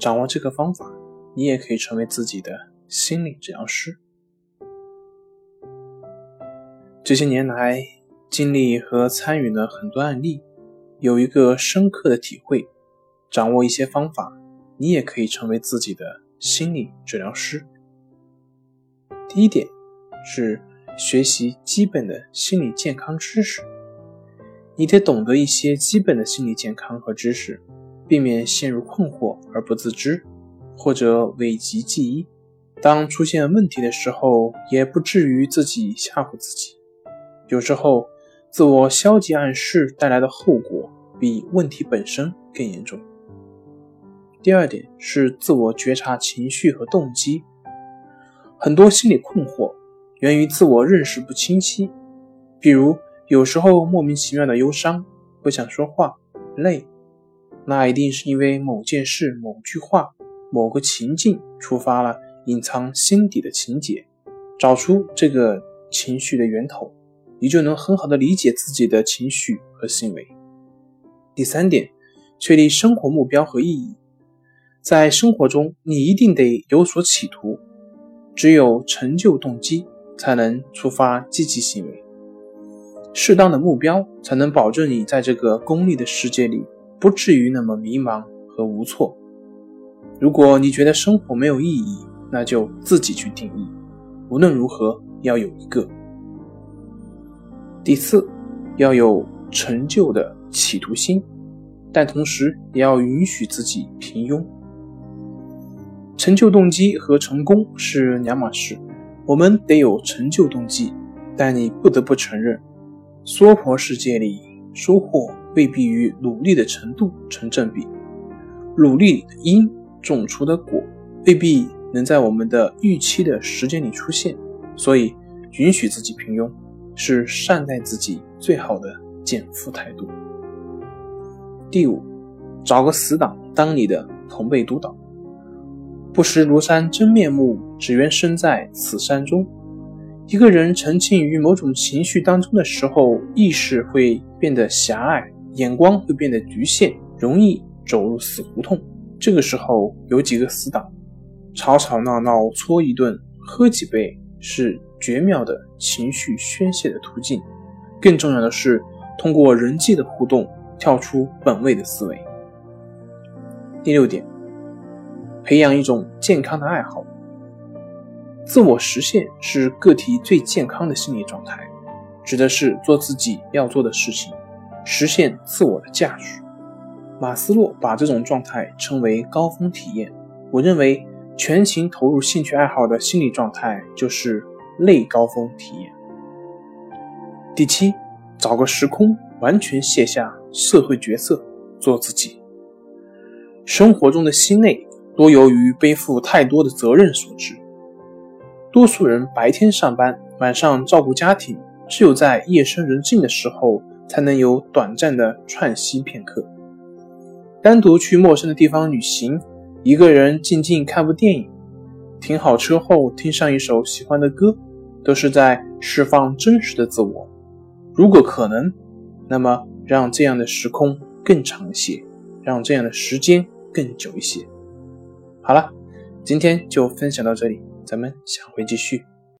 掌握这个方法，你也可以成为自己的心理治疗师。这些年来，经历和参与了很多案例，有一个深刻的体会：掌握一些方法，你也可以成为自己的心理治疗师。第一点是学习基本的心理健康知识，你得懂得一些基本的心理健康和知识。避免陷入困惑而不自知，或者讳疾忌医。当出现问题的时候，也不至于自己吓唬自己。有时候，自我消极暗示带来的后果比问题本身更严重。第二点是自我觉察情绪和动机。很多心理困惑源于自我认识不清晰，比如有时候莫名其妙的忧伤，不想说话，累。那一定是因为某件事、某句话、某个情境触发了隐藏心底的情节，找出这个情绪的源头，你就能很好的理解自己的情绪和行为。第三点，确立生活目标和意义。在生活中，你一定得有所企图，只有成就动机，才能触发积极行为。适当的目标，才能保证你在这个功利的世界里。不至于那么迷茫和无措。如果你觉得生活没有意义，那就自己去定义。无论如何，要有一个。第四，要有成就的企图心，但同时也要允许自己平庸。成就动机和成功是两码事。我们得有成就动机，但你不得不承认，娑婆世界里收获。未必与努力的程度成正比，努力的因种出的果未必能在我们的预期的时间里出现，所以允许自己平庸是善待自己最好的减负态度。第五，找个死党当你的同辈督导，不识庐山真面目，只缘身在此山中。一个人沉浸于某种情绪当中的时候，意识会变得狭隘。眼光会变得局限，容易走入死胡同。这个时候有几个死党，吵吵闹闹搓一顿，喝几杯，是绝妙的情绪宣泄的途径。更重要的是，通过人际的互动，跳出本位的思维。第六点，培养一种健康的爱好。自我实现是个体最健康的心理状态，指的是做自己要做的事情。实现自我的价值，马斯洛把这种状态称为高峰体验。我认为，全情投入兴趣爱好的心理状态就是类高峰体验。第七，找个时空，完全卸下社会角色，做自己。生活中的心累多由于背负太多的责任所致。多数人白天上班，晚上照顾家庭，只有在夜深人静的时候。才能有短暂的喘息片刻。单独去陌生的地方旅行，一个人静静看部电影，停好车后听上一首喜欢的歌，都是在释放真实的自我。如果可能，那么让这样的时空更长一些，让这样的时间更久一些。好了，今天就分享到这里，咱们下回继续。